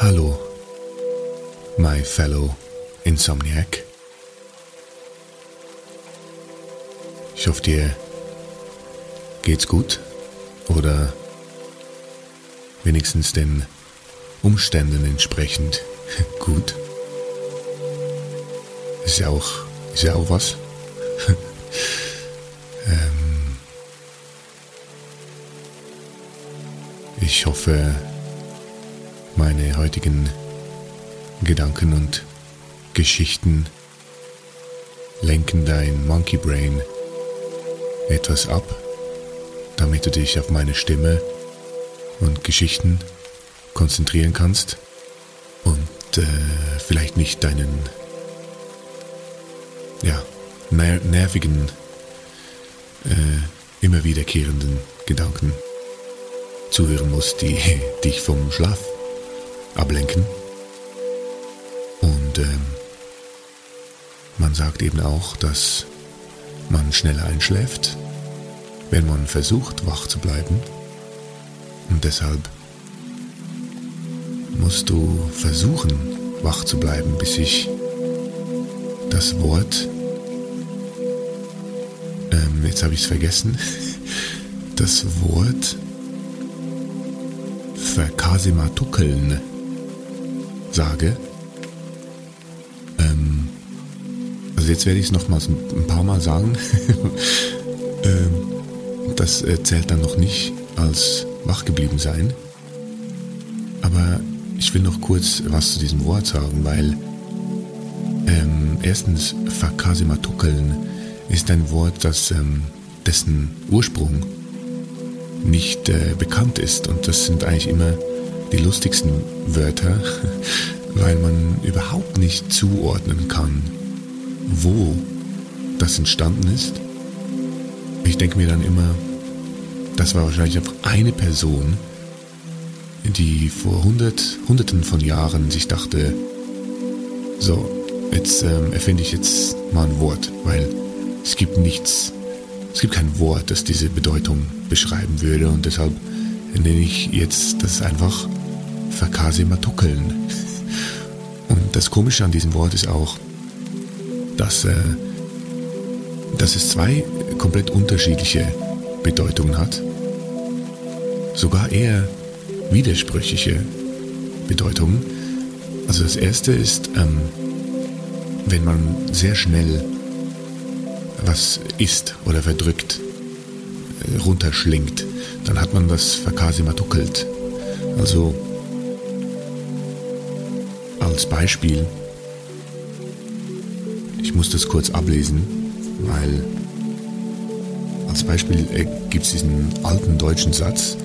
Hallo, my fellow Insomniac. Ich hoffe, dir geht's gut oder wenigstens den Umständen entsprechend gut. Ist ja auch, ist ja auch was. ähm, ich hoffe, meine heutigen Gedanken und Geschichten. Lenken dein Monkey Brain etwas ab, damit du dich auf meine Stimme und Geschichten konzentrieren kannst und äh, vielleicht nicht deinen ja, ner nervigen, äh, immer wiederkehrenden Gedanken zuhören musst, die dich vom Schlaf ablenken. Und ähm, man sagt eben auch, dass man schneller einschläft, wenn man versucht, wach zu bleiben. Und deshalb musst du versuchen, wach zu bleiben, bis sich das Wort, ähm, jetzt habe ich es vergessen, das Wort verkasimatukeln sage. Ähm, also jetzt werde ich es nochmals ein paar Mal sagen. ähm, das zählt dann noch nicht als wach geblieben sein. Aber ich will noch kurz was zu diesem Wort sagen, weil ähm, erstens verkasimatukeln ist ein Wort, das ähm, dessen Ursprung nicht äh, bekannt ist und das sind eigentlich immer die lustigsten Wörter, weil man überhaupt nicht zuordnen kann, wo das entstanden ist. Ich denke mir dann immer, das war wahrscheinlich einfach eine Person, die vor hundert, hunderten von Jahren sich dachte, so, jetzt ähm, erfinde ich jetzt mal ein Wort, weil es gibt nichts, es gibt kein Wort, das diese Bedeutung beschreiben würde und deshalb nenne ich jetzt das einfach Verkasematukeln. Und das Komische an diesem Wort ist auch, dass, äh, dass es zwei komplett unterschiedliche Bedeutungen hat. Sogar eher widersprüchliche Bedeutungen. Also das erste ist, ähm, wenn man sehr schnell was isst oder verdrückt, äh, runterschlingt, dann hat man das verkasimatuckelt. Also als Beispiel, ich muss das kurz ablesen, weil als Beispiel äh, gibt es diesen alten deutschen Satz,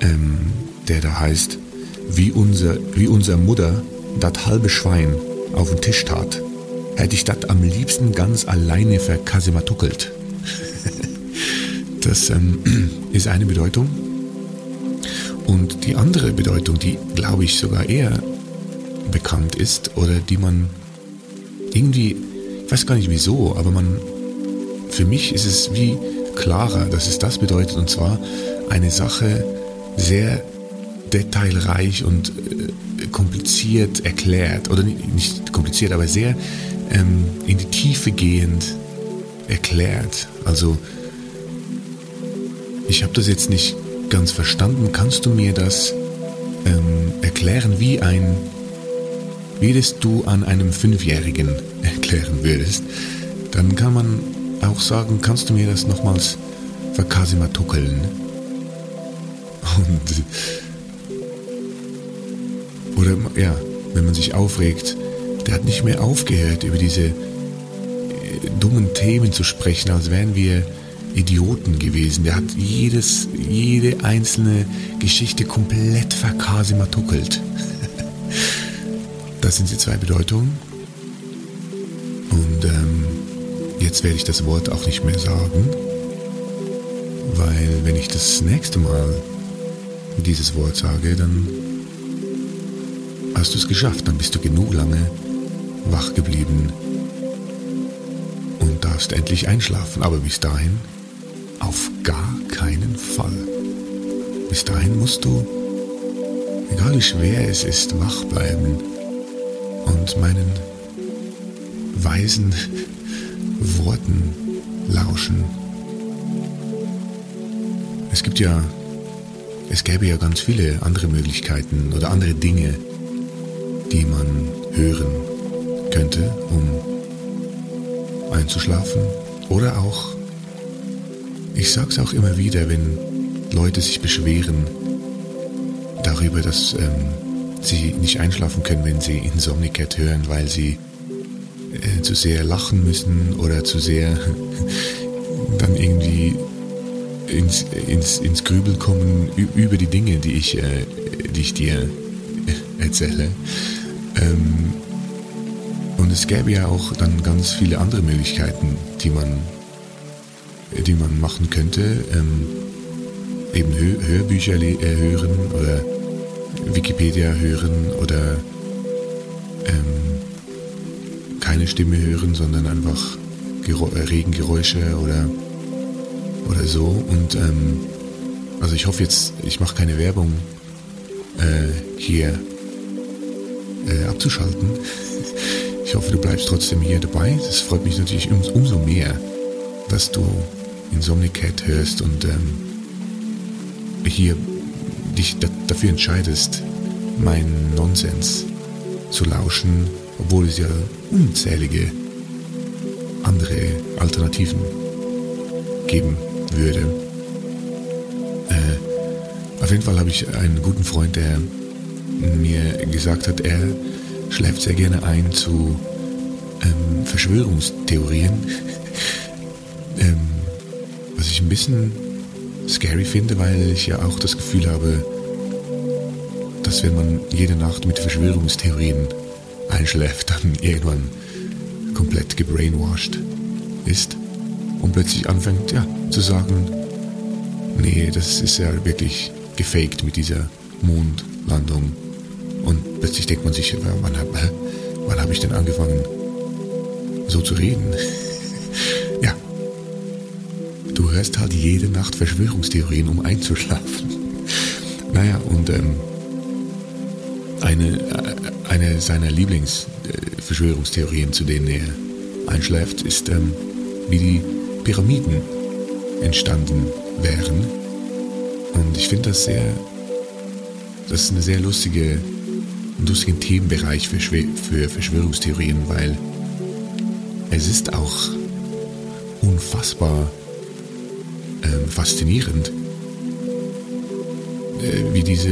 ähm, der da heißt, wie unser, wie unser Mutter dat halbe Schwein auf den Tisch tat, hätte ich dat am liebsten ganz alleine verkasimatuckelt. das ähm, ist eine Bedeutung. Und die andere Bedeutung, die glaube ich sogar eher bekannt ist oder die man irgendwie weiß gar nicht wieso, aber man, für mich ist es wie klarer, dass es das bedeutet, und zwar eine Sache sehr detailreich und äh, kompliziert erklärt, oder nicht kompliziert, aber sehr ähm, in die Tiefe gehend erklärt. Also ich habe das jetzt nicht ganz verstanden. Kannst du mir das ähm, erklären, wie ein, wie das du an einem Fünfjährigen erklären würdest? Dann kann man auch sagen, kannst du mir das nochmals verkasimatuckeln? Und oder ja, wenn man sich aufregt, der hat nicht mehr aufgehört, über diese äh, dummen Themen zu sprechen, als wären wir Idioten gewesen. Der hat jedes, jede einzelne Geschichte komplett verkasimatuckelt. Das sind die zwei Bedeutungen. Und ähm, jetzt werde ich das Wort auch nicht mehr sagen, weil wenn ich das nächste Mal dieses Wort sage, dann hast du es geschafft, dann bist du genug lange wach geblieben und darfst endlich einschlafen. Aber bis dahin auf gar keinen Fall. Bis dahin musst du, egal wie schwer es ist, wach bleiben und meinen weisen Worten lauschen. Es gibt ja, es gäbe ja ganz viele andere Möglichkeiten oder andere Dinge, die man hören könnte, um einzuschlafen oder auch ich sag's auch immer wieder, wenn Leute sich beschweren darüber, dass ähm, sie nicht einschlafen können, wenn sie Insomnicat hören, weil sie äh, zu sehr lachen müssen oder zu sehr dann irgendwie ins, ins, ins Grübel kommen über die Dinge, die ich, äh, die ich dir äh, erzähle. Ähm, und es gäbe ja auch dann ganz viele andere Möglichkeiten, die man die man machen könnte. Ähm, eben Hör Hörbücher äh, hören oder Wikipedia hören oder ähm, keine Stimme hören, sondern einfach Gero äh, Regengeräusche oder, oder so. Und ähm, also ich hoffe jetzt, ich mache keine Werbung äh, hier äh, abzuschalten. Ich hoffe, du bleibst trotzdem hier dabei. Das freut mich natürlich um, umso mehr, dass du Insomnicat hörst und ähm, hier dich dafür entscheidest, meinen Nonsens zu lauschen, obwohl es ja unzählige andere Alternativen geben würde. Äh, auf jeden Fall habe ich einen guten Freund, der mir gesagt hat, er schläft sehr gerne ein zu ähm, Verschwörungstheorien. ähm, was ich ein bisschen scary finde, weil ich ja auch das Gefühl habe, dass wenn man jede Nacht mit Verschwörungstheorien einschläft, dann irgendwann komplett gebrainwashed ist und plötzlich anfängt, ja, zu sagen, nee, das ist ja wirklich gefaked mit dieser Mondlandung. Und plötzlich denkt man sich, wann, wann habe ich denn angefangen, so zu reden? Hörst halt jede Nacht Verschwörungstheorien, um einzuschlafen. Naja, und ähm, eine, äh, eine seiner Lieblingsverschwörungstheorien, zu denen er einschläft, ist, ähm, wie die Pyramiden entstanden wären. Und ich finde das sehr, das ist eine sehr lustige, ein lustigen Themenbereich für, für Verschwörungstheorien, weil es ist auch unfassbar äh, faszinierend, äh, wie diese,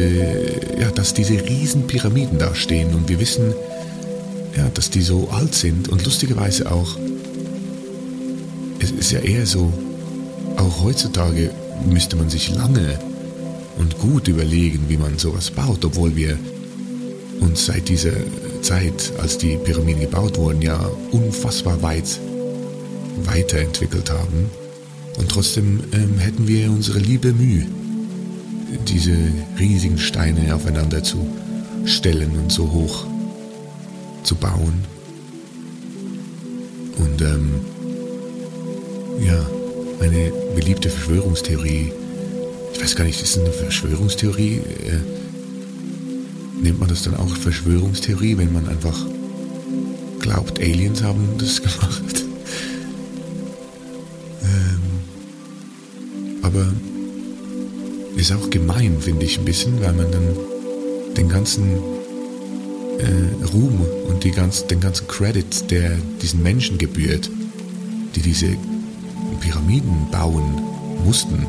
ja, dass diese riesen Pyramiden da stehen. Und wir wissen, ja, dass die so alt sind. Und lustigerweise auch, es ist ja eher so, auch heutzutage müsste man sich lange und gut überlegen, wie man sowas baut, obwohl wir uns seit dieser Zeit, als die Pyramiden gebaut wurden, ja unfassbar weit weiterentwickelt haben. Und trotzdem ähm, hätten wir unsere liebe Mühe, diese riesigen Steine aufeinander zu stellen und so hoch zu bauen. Und ähm, ja, eine beliebte Verschwörungstheorie, ich weiß gar nicht, ist eine Verschwörungstheorie? Äh, nennt man das dann auch Verschwörungstheorie, wenn man einfach glaubt, Aliens haben das gemacht? Aber ist auch gemein, finde ich ein bisschen, weil man dann den ganzen äh, Ruhm und die ganz, den ganzen Credit, der diesen Menschen gebührt, die diese Pyramiden bauen mussten,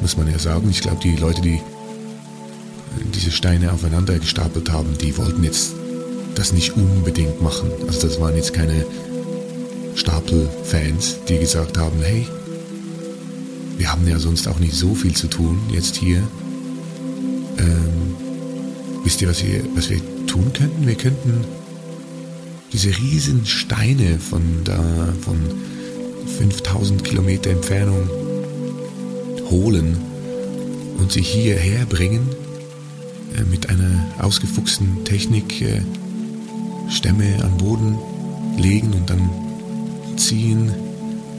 muss man ja sagen. Ich glaube, die Leute, die diese Steine aufeinander gestapelt haben, die wollten jetzt das nicht unbedingt machen. Also das waren jetzt keine Stapelfans, die gesagt haben, hey, wir haben ja sonst auch nicht so viel zu tun jetzt hier. Ähm, wisst ihr, was wir, was wir tun könnten? Wir könnten diese riesen Steine von da, von 5000 Kilometer Entfernung holen und sie hierher bringen äh, mit einer ausgefuchsten Technik äh, Stämme an Boden legen und dann ziehen,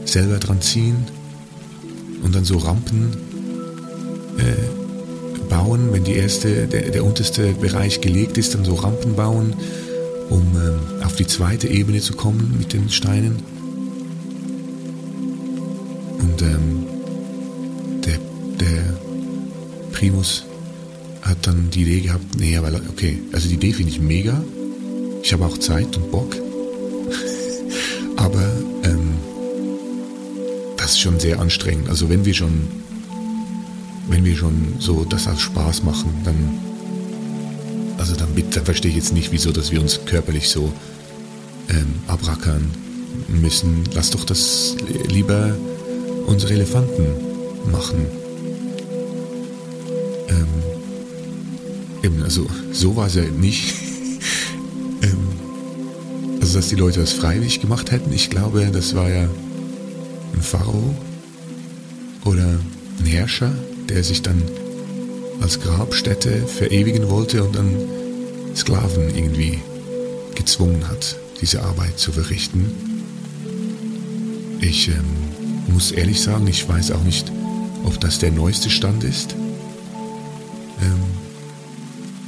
selber dran ziehen und dann so Rampen äh, bauen, wenn die erste, der, der unterste Bereich gelegt ist, dann so Rampen bauen, um ähm, auf die zweite Ebene zu kommen mit den Steinen. Und ähm, der, der Primus hat dann die Idee gehabt, nee, weil, okay, also die Idee finde ich mega. Ich habe auch Zeit und Bock. Aber schon sehr anstrengend. Also wenn wir schon, wenn wir schon so das als Spaß machen, dann, also dann, dann verstehe ich jetzt nicht, wieso, dass wir uns körperlich so ähm, abrackern müssen. Lass doch das lieber unsere Elefanten machen. Ähm, eben, also so war es ja nicht. ähm, also dass die Leute das freiwillig gemacht hätten, ich glaube, das war ja ein Pharao oder ein Herrscher, der sich dann als Grabstätte verewigen wollte und dann Sklaven irgendwie gezwungen hat, diese Arbeit zu verrichten. Ich ähm, muss ehrlich sagen, ich weiß auch nicht, ob das der neueste Stand ist, ähm,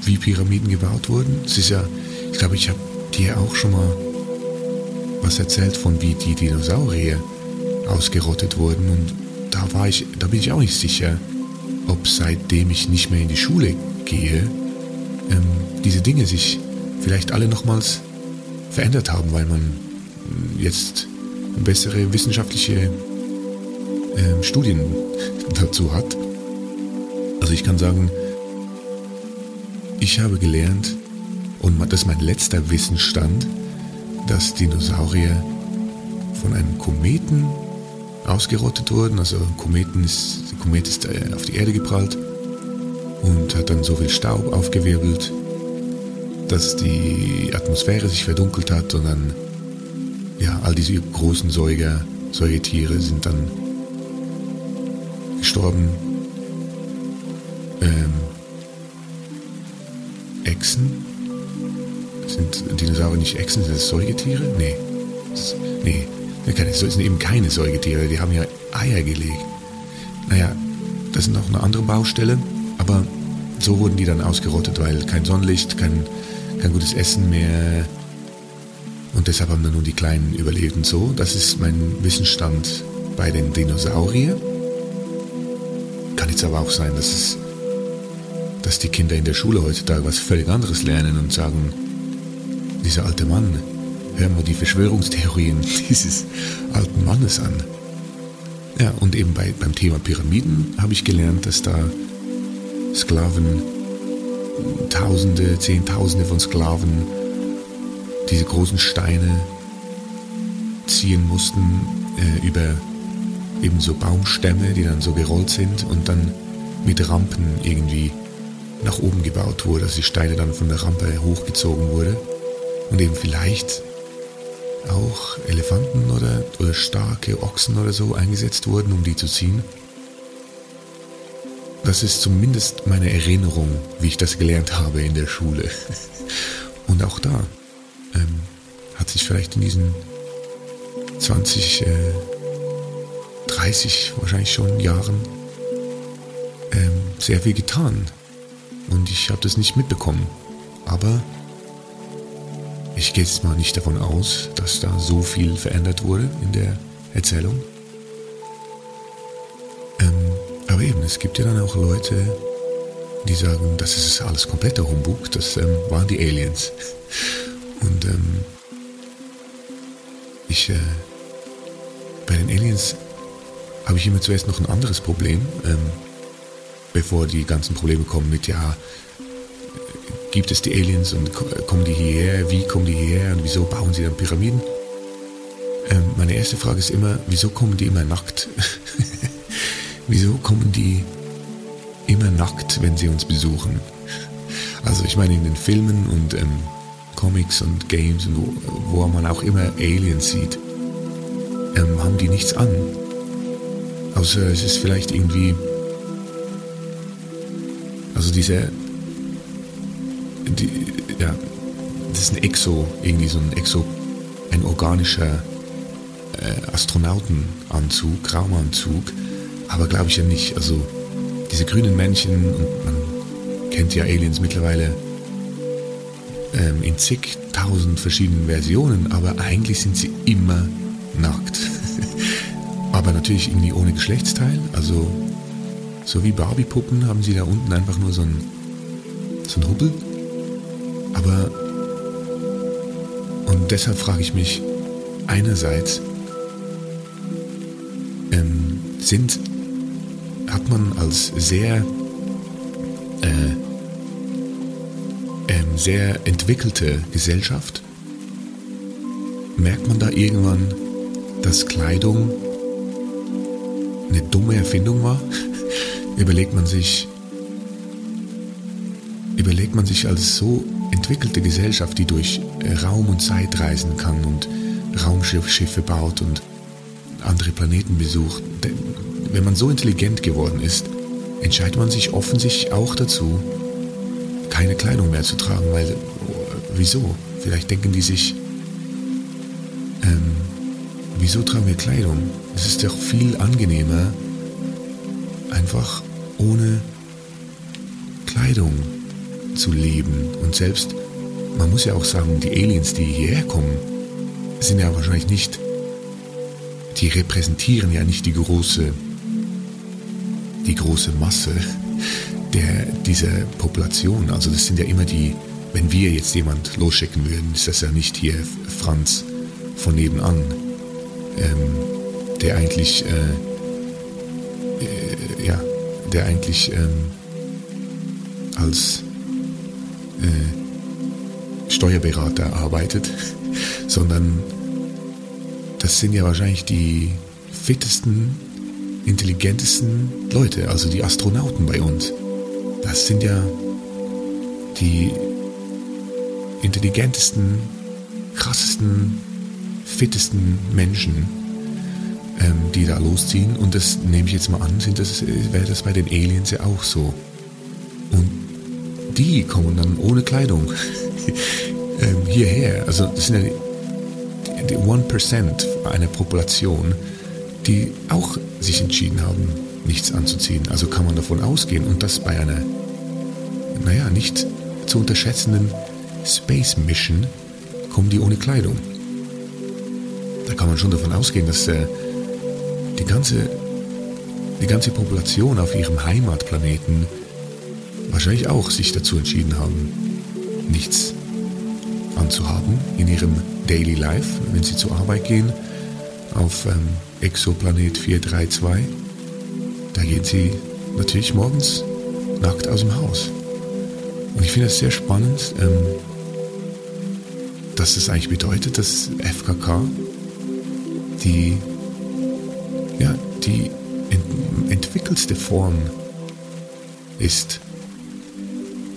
wie Pyramiden gebaut wurden. Es ist ja, ich glaube, ich habe dir auch schon mal was erzählt von wie die Dinosaurier ausgerottet wurden und da war ich, da bin ich auch nicht sicher, ob seitdem ich nicht mehr in die Schule gehe, ähm, diese Dinge sich vielleicht alle nochmals verändert haben, weil man jetzt bessere wissenschaftliche äh, Studien dazu hat. Also ich kann sagen, ich habe gelernt, und das ist mein letzter Wissensstand, dass Dinosaurier von einem Kometen ausgerottet wurden. Also Kometen ist, der Komet ist äh, auf die Erde geprallt und hat dann so viel Staub aufgewirbelt, dass die Atmosphäre sich verdunkelt hat und dann ja, all diese großen Säuger, Säugetiere sind dann gestorben. Ähm, Echsen? Sind Dinosaurier nicht Echsen? Sind das Säugetiere? Nee. Das, nee, das sind eben keine Säugetiere, die haben ja Eier gelegt. Naja, das ist noch eine andere Baustelle, aber so wurden die dann ausgerottet, weil kein Sonnenlicht, kein, kein gutes Essen mehr, und deshalb haben dann nur die Kleinen überlebt und so. Das ist mein Wissensstand bei den Dinosauriern. Kann jetzt aber auch sein, dass es, dass die Kinder in der Schule heutzutage was völlig anderes lernen und sagen, dieser alte Mann, hören wir die Verschwörungstheorien dieses alten Mannes an. Ja, und eben bei, beim Thema Pyramiden habe ich gelernt, dass da Sklaven, Tausende, Zehntausende von Sklaven diese großen Steine ziehen mussten äh, über ebenso Baumstämme, die dann so gerollt sind und dann mit Rampen irgendwie nach oben gebaut wurde, dass die Steine dann von der Rampe hochgezogen wurde und eben vielleicht auch Elefanten oder, oder starke Ochsen oder so eingesetzt wurden, um die zu ziehen. Das ist zumindest meine Erinnerung, wie ich das gelernt habe in der Schule. Und auch da ähm, hat sich vielleicht in diesen 20, äh, 30 wahrscheinlich schon Jahren ähm, sehr viel getan. Und ich habe das nicht mitbekommen. Aber ich gehe jetzt mal nicht davon aus, dass da so viel verändert wurde in der Erzählung. Ähm, aber eben, es gibt ja dann auch Leute, die sagen, das ist alles kompletter Humbug, das ähm, waren die Aliens. Und ähm, ich, äh, bei den Aliens habe ich immer zuerst noch ein anderes Problem, ähm, bevor die ganzen Probleme kommen mit, ja, gibt es die Aliens und kommen die hierher, wie kommen die hierher und wieso bauen sie dann Pyramiden? Ähm, meine erste Frage ist immer, wieso kommen die immer nackt? wieso kommen die immer nackt, wenn sie uns besuchen? Also ich meine in den Filmen und ähm, Comics und Games und wo, wo, man auch immer Aliens sieht, ähm, haben die nichts an. Außer es ist vielleicht irgendwie, also diese die, ja, das ist ein Exo, irgendwie so ein Exo, ein organischer äh, Astronautenanzug, Raumanzug, aber glaube ich ja nicht. Also diese grünen Männchen, und man kennt ja Aliens mittlerweile ähm, in zigtausend verschiedenen Versionen, aber eigentlich sind sie immer nackt. aber natürlich irgendwie ohne Geschlechtsteil, also so wie Barbie-Puppen haben sie da unten einfach nur so ein, so ein Hubbel aber, und deshalb frage ich mich, einerseits, ähm, sind, hat man als sehr, äh, ähm, sehr entwickelte Gesellschaft, merkt man da irgendwann, dass Kleidung eine dumme Erfindung war? Überlegt man sich, überlegt man sich als so entwickelte Gesellschaft, die durch Raum und Zeit reisen kann und Raumschiffe baut und andere Planeten besucht, wenn man so intelligent geworden ist, entscheidet man sich offensichtlich auch dazu, keine Kleidung mehr zu tragen, weil äh, wieso? Vielleicht denken die sich, ähm, wieso tragen wir Kleidung? Es ist doch viel angenehmer, einfach ohne Kleidung zu leben. Und selbst, man muss ja auch sagen, die Aliens, die hierher kommen, sind ja wahrscheinlich nicht, die repräsentieren ja nicht die große, die große Masse der, dieser Population. Also das sind ja immer die, wenn wir jetzt jemand losschicken würden, ist das ja nicht hier Franz von nebenan, ähm, der eigentlich, äh, äh, ja, der eigentlich ähm, als äh, Steuerberater arbeitet, sondern das sind ja wahrscheinlich die fittesten, intelligentesten Leute, also die Astronauten bei uns. Das sind ja die intelligentesten, krassesten, fittesten Menschen, ähm, die da losziehen. Und das nehme ich jetzt mal an, sind das, wäre das bei den Aliens ja auch so. Und die kommen dann ohne Kleidung ähm, hierher. Also das sind ja die 1% einer Population, die auch sich entschieden haben, nichts anzuziehen. Also kann man davon ausgehen und das bei einer, naja, nicht zu unterschätzenden Space Mission kommen die ohne Kleidung. Da kann man schon davon ausgehen, dass äh, die, ganze, die ganze Population auf ihrem Heimatplaneten wahrscheinlich auch sich dazu entschieden haben, nichts anzuhaben in ihrem Daily Life, wenn sie zur Arbeit gehen, auf ähm, Exoplanet 432. Da gehen sie natürlich morgens nackt aus dem Haus. Und ich finde es sehr spannend, ähm, dass das eigentlich bedeutet, dass FKK die, ja, die ent entwickelste Form ist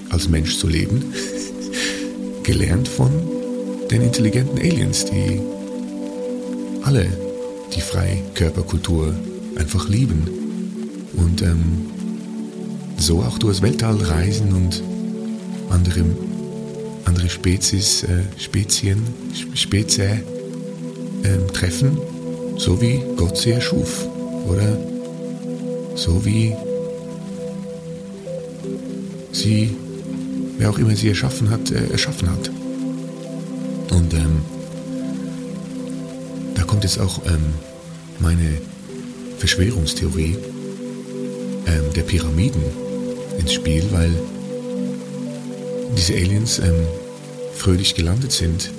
als Mensch zu leben, gelernt von den intelligenten Aliens, die alle die Freikörperkultur einfach lieben und ähm, so auch durchs Weltall reisen und andere, andere Spezies, äh, Spezien, Spezie äh, treffen so wie Gott sie erschuf. Oder so wie sie, wer auch immer sie erschaffen hat, äh, erschaffen hat. Und ähm, da kommt jetzt auch ähm, meine Verschwörungstheorie ähm, der Pyramiden ins Spiel, weil diese Aliens ähm, fröhlich gelandet sind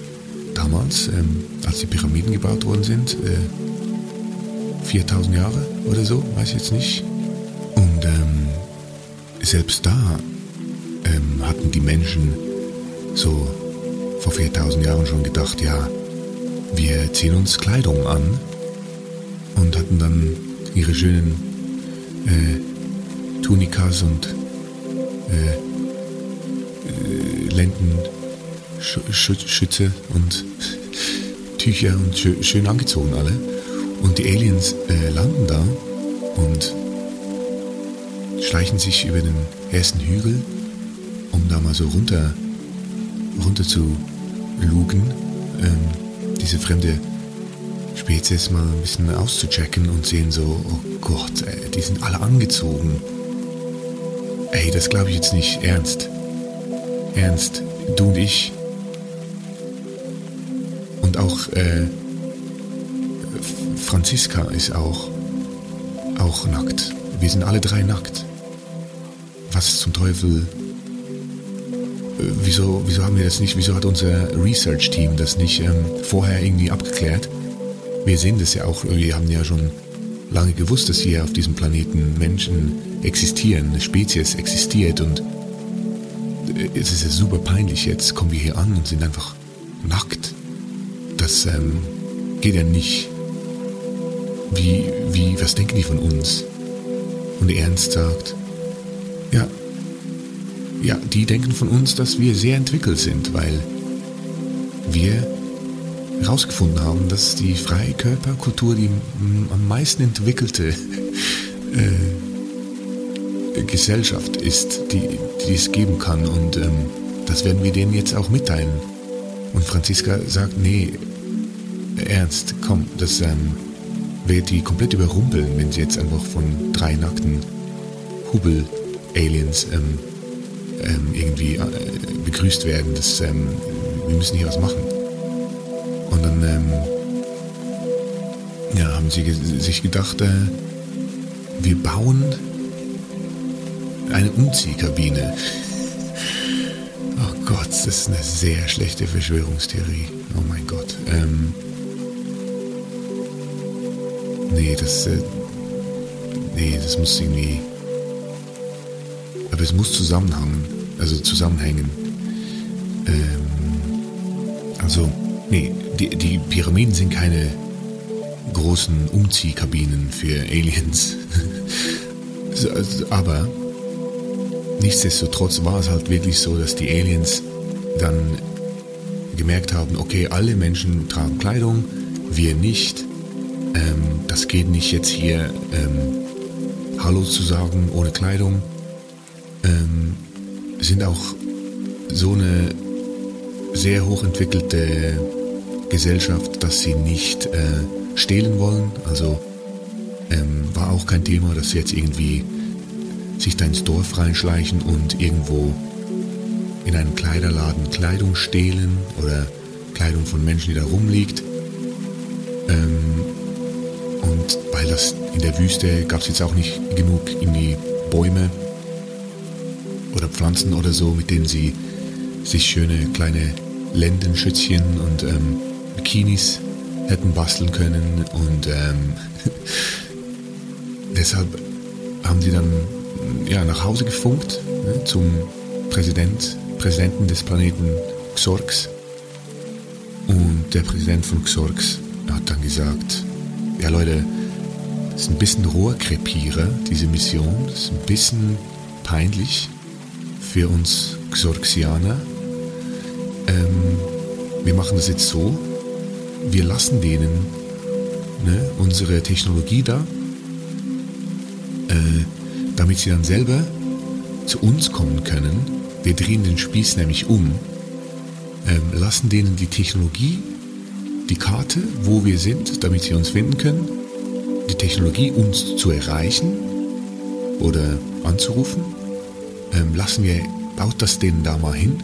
damals, ähm, als die Pyramiden gebaut worden sind, äh, 4000 Jahre oder so, weiß ich jetzt nicht. Und ähm, selbst da hatten die Menschen so vor 4000 Jahren schon gedacht, ja, wir ziehen uns Kleidung an und hatten dann ihre schönen äh, Tunikas und äh, äh, Lendenschütze und Tücher und schön, schön angezogen alle. Und die Aliens äh, landen da und schleichen sich über den ersten Hügel, um da mal so runter, runter zu lugen, ähm, diese fremde Spezies mal ein bisschen auszuchecken und sehen so, oh Gott, ey, die sind alle angezogen. Ey, das glaube ich jetzt nicht ernst. Ernst, du und ich. Und auch äh, Franziska ist auch, auch nackt. Wir sind alle drei nackt. Was zum Teufel wieso, wieso haben wir das nicht, wieso hat unser Research-Team das nicht ähm, vorher irgendwie abgeklärt? Wir sehen das ja auch, wir haben ja schon lange gewusst, dass hier auf diesem Planeten Menschen existieren, eine Spezies existiert und äh, es ist ja super peinlich. Jetzt kommen wir hier an und sind einfach nackt. Das ähm, geht ja nicht. Wie, wie, was denken die von uns? Und Ernst sagt, ja, die denken von uns, dass wir sehr entwickelt sind, weil wir herausgefunden haben, dass die Freikörperkultur die am meisten entwickelte äh, Gesellschaft ist, die, die es geben kann. Und ähm, das werden wir denen jetzt auch mitteilen. Und Franziska sagt, nee, ernst, komm, das ähm, wird die komplett überrumpeln, wenn sie jetzt einfach von drei nackten Hubel-Aliens ähm, ähm, irgendwie äh, begrüßt werden. Das, ähm, wir müssen hier was machen. Und dann ähm, ja, haben sie sich gedacht, äh, wir bauen eine Umziehkabine. Oh Gott, das ist eine sehr schlechte Verschwörungstheorie. Oh mein Gott. Ähm, nee, das, äh, nee, das muss irgendwie aber es muss zusammenhängen, also zusammenhängen. Ähm, also, nee, die, die Pyramiden sind keine großen Umziehkabinen für Aliens. Also, aber nichtsdestotrotz war es halt wirklich so, dass die Aliens dann gemerkt haben, okay, alle Menschen tragen Kleidung, wir nicht. Ähm, das geht nicht jetzt hier ähm, Hallo zu sagen ohne Kleidung ähm, sind auch so eine sehr hochentwickelte Gesellschaft, dass sie nicht äh, stehlen wollen. Also ähm, war auch kein Thema, dass sie jetzt irgendwie sich da ins Dorf reinschleichen und irgendwo in einem Kleiderladen Kleidung stehlen oder Kleidung von Menschen, die da rumliegt. Ähm, und weil das in der Wüste gab es jetzt auch nicht genug irgendwie Bäume oder Pflanzen oder so, mit denen sie sich schöne kleine Lendenschützchen und ähm, Bikinis hätten basteln können. Und ähm, deshalb haben sie dann ja, nach Hause gefunkt ne, zum Präsident, Präsidenten des Planeten Xorx. Und der Präsident von Xorx hat dann gesagt, ja Leute, das ist ein bisschen Rohrkrepierer, diese Mission, das ist ein bisschen peinlich für uns Xorxianer. Ähm, wir machen das jetzt so, wir lassen denen ne, unsere Technologie da, äh, damit sie dann selber zu uns kommen können. Wir drehen den Spieß nämlich um, ähm, lassen denen die Technologie die Karte, wo wir sind, damit sie uns finden können, die Technologie, uns zu erreichen oder anzurufen, ähm, lassen wir, baut das denen da mal hin.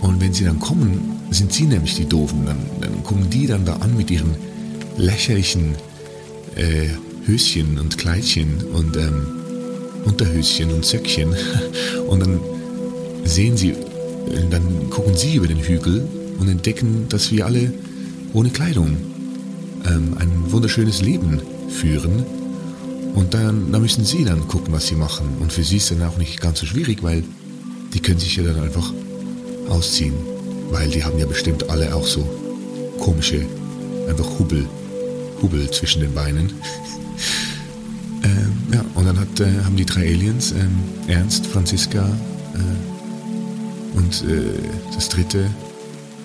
Und wenn sie dann kommen, sind sie nämlich die Doofen. Dann, dann kommen die dann da an mit ihren lächerlichen äh, Höschen und Kleidchen und ähm, Unterhöschen und Söckchen. Und dann sehen sie, dann gucken sie über den Hügel und entdecken, dass wir alle ohne Kleidung ähm, ein wunderschönes Leben führen. Und dann, dann müssen sie dann gucken, was sie machen. Und für sie ist dann auch nicht ganz so schwierig, weil die können sich ja dann einfach ausziehen. Weil die haben ja bestimmt alle auch so komische, einfach Hubbel, Hubbel zwischen den Beinen. ähm, ja, und dann hat, äh, haben die drei Aliens, ähm, Ernst, Franziska äh, und äh, das dritte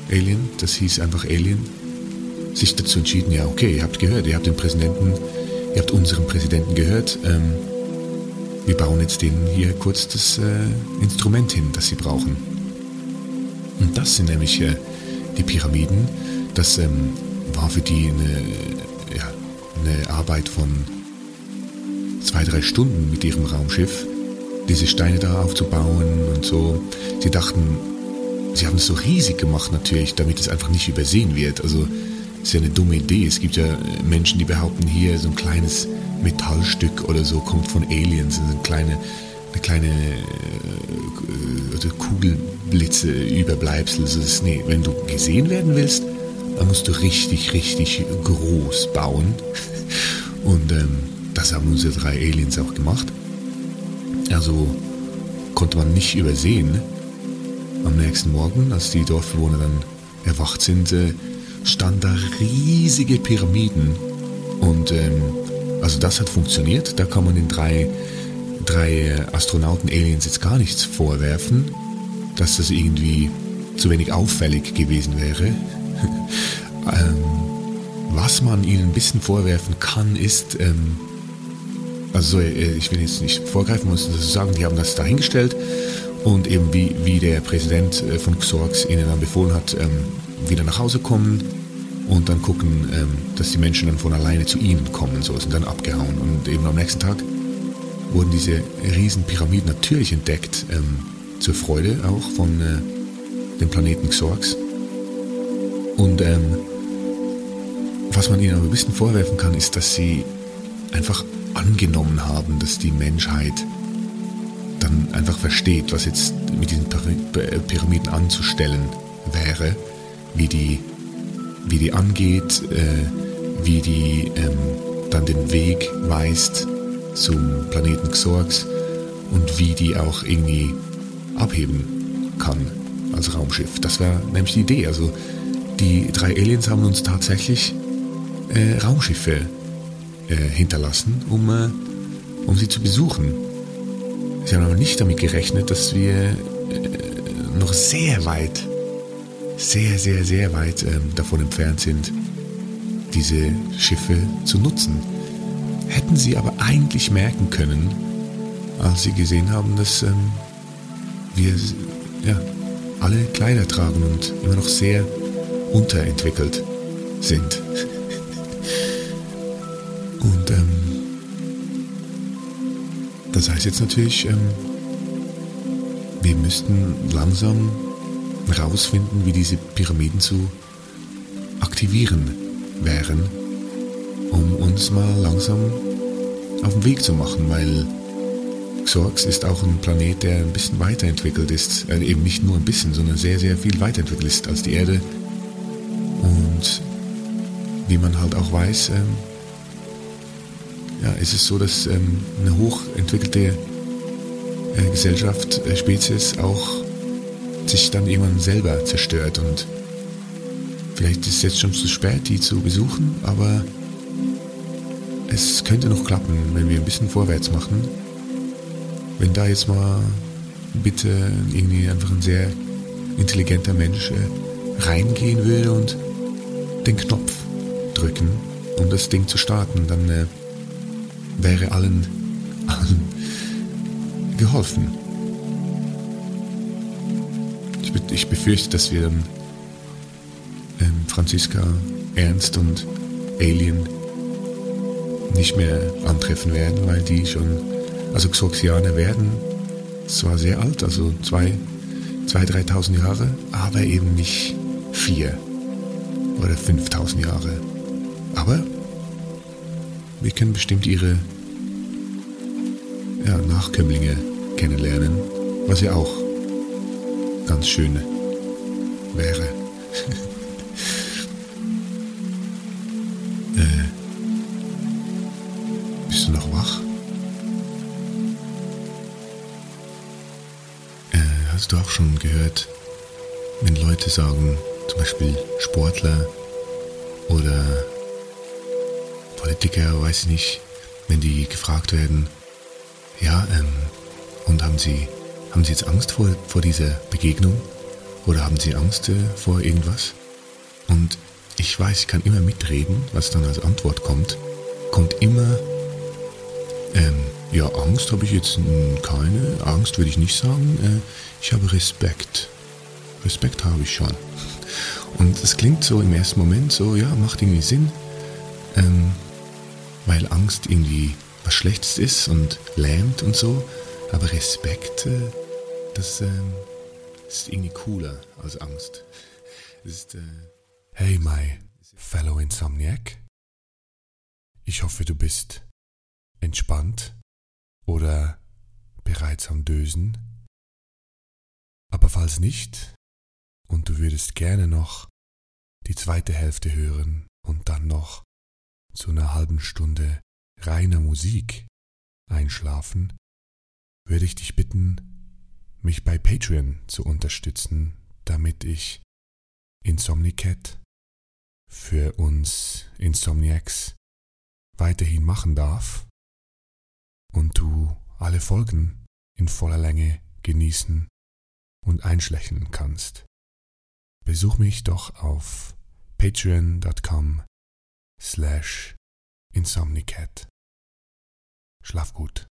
Alien, das hieß einfach Alien, sich dazu entschieden, ja okay, ihr habt gehört, ihr habt den Präsidenten, ihr habt unseren Präsidenten gehört, ähm, wir bauen jetzt denen hier kurz das äh, Instrument hin, das sie brauchen. Und das sind nämlich äh, die Pyramiden. Das ähm, war für die eine, ja, eine Arbeit von zwei, drei Stunden mit ihrem Raumschiff, diese Steine da aufzubauen und so. Sie dachten, sie haben es so riesig gemacht natürlich, damit es einfach nicht übersehen wird. Also ist ja eine dumme Idee. Es gibt ja Menschen, die behaupten, hier so ein kleines Metallstück oder so kommt von Aliens, so eine kleine, eine kleine äh, also Kugelblitze, Überbleibsel. Also das, nee, wenn du gesehen werden willst, dann musst du richtig, richtig groß bauen. Und ähm, das haben unsere drei Aliens auch gemacht. Also konnte man nicht übersehen. Am nächsten Morgen, als die Dorfbewohner dann erwacht sind, äh, standen da riesige Pyramiden. Und ähm, also das hat funktioniert. Da kann man den drei, drei Astronauten-Aliens jetzt gar nichts vorwerfen, dass das irgendwie zu wenig auffällig gewesen wäre. ähm, was man ihnen ein bisschen vorwerfen kann, ist, ähm, also äh, ich will jetzt nicht vorgreifen, muss das sagen, die haben das dahingestellt und eben wie, wie der Präsident äh, von Xorx ihnen dann befohlen hat, ähm, wieder nach Hause kommen und dann gucken, ähm, dass die Menschen dann von alleine zu ihnen kommen, so sind dann abgehauen. Und eben am nächsten Tag wurden diese riesen Pyramiden natürlich entdeckt, ähm, zur Freude auch von äh, dem Planeten Xorx. Und ähm, was man ihnen aber ein bisschen vorwerfen kann, ist, dass sie einfach angenommen haben, dass die Menschheit dann einfach versteht, was jetzt mit diesen Pyramiden anzustellen wäre, wie die, wie die angeht, äh, wie die ähm, dann den Weg weist zum Planeten Xorx und wie die auch irgendwie abheben kann als Raumschiff. Das war nämlich die Idee. Also die drei Aliens haben uns tatsächlich äh, Raumschiffe äh, hinterlassen, um, äh, um sie zu besuchen. Sie haben aber nicht damit gerechnet, dass wir äh, noch sehr weit, sehr, sehr, sehr weit ähm, davon entfernt sind, diese Schiffe zu nutzen. Hätten sie aber eigentlich merken können, als sie gesehen haben, dass ähm, wir ja, alle Kleider tragen und immer noch sehr unterentwickelt sind. Und ähm, das heißt jetzt natürlich, ähm, wir müssten langsam herausfinden, wie diese Pyramiden zu aktivieren wären, um uns mal langsam auf den Weg zu machen, weil Xorx ist auch ein Planet, der ein bisschen weiterentwickelt ist, äh, eben nicht nur ein bisschen, sondern sehr, sehr viel weiterentwickelt ist als die Erde. Und wie man halt auch weiß, ähm, ja, ist es so, dass ähm, eine hochentwickelte äh, Gesellschaft, äh, Spezies auch sich dann irgendwann selber zerstört und vielleicht ist es jetzt schon zu spät, die zu besuchen, aber es könnte noch klappen, wenn wir ein bisschen vorwärts machen. Wenn da jetzt mal bitte irgendwie einfach ein sehr intelligenter Mensch äh, reingehen würde und den Knopf drücken, um das Ding zu starten, dann äh, wäre allen, allen geholfen. Ich, ich befürchte, dass wir dann ähm, Franziska Ernst und Alien nicht mehr antreffen werden, weil die schon, also Xoxianer werden zwar sehr alt, also zwei, zwei, dreitausend Jahre, aber eben nicht vier oder fünftausend Jahre. Aber wir können bestimmt ihre ja, Nachkömmlinge kennenlernen, was ja auch ganz schön wäre. äh, bist du noch wach? Äh, hast du auch schon gehört, wenn Leute sagen, zum Beispiel Sportler oder Politiker, weiß ich nicht, wenn die gefragt werden, ja, ähm, und haben Sie, haben Sie jetzt Angst vor, vor dieser Begegnung? Oder haben Sie Angst äh, vor irgendwas? Und ich weiß, ich kann immer mitreden, was dann als Antwort kommt. Kommt immer, ähm, ja, Angst habe ich jetzt keine. Angst würde ich nicht sagen. Äh, ich habe Respekt. Respekt habe ich schon. Und es klingt so im ersten Moment so, ja, macht irgendwie Sinn. Ähm, weil Angst irgendwie was Schlechtes ist und lähmt und so. Aber Respekt, äh, das äh, ist irgendwie cooler als Angst. Ist, äh hey, my fellow Insomniac. Ich hoffe, du bist entspannt oder bereits am Dösen. Aber falls nicht und du würdest gerne noch die zweite Hälfte hören und dann noch zu einer halben Stunde reiner Musik einschlafen, würde ich dich bitten, mich bei Patreon zu unterstützen, damit ich Insomnicat für uns Insomniacs weiterhin machen darf und du alle Folgen in voller Länge genießen und einschlächern kannst. Besuch mich doch auf patreon.com slash insomnicat. Schlaf gut.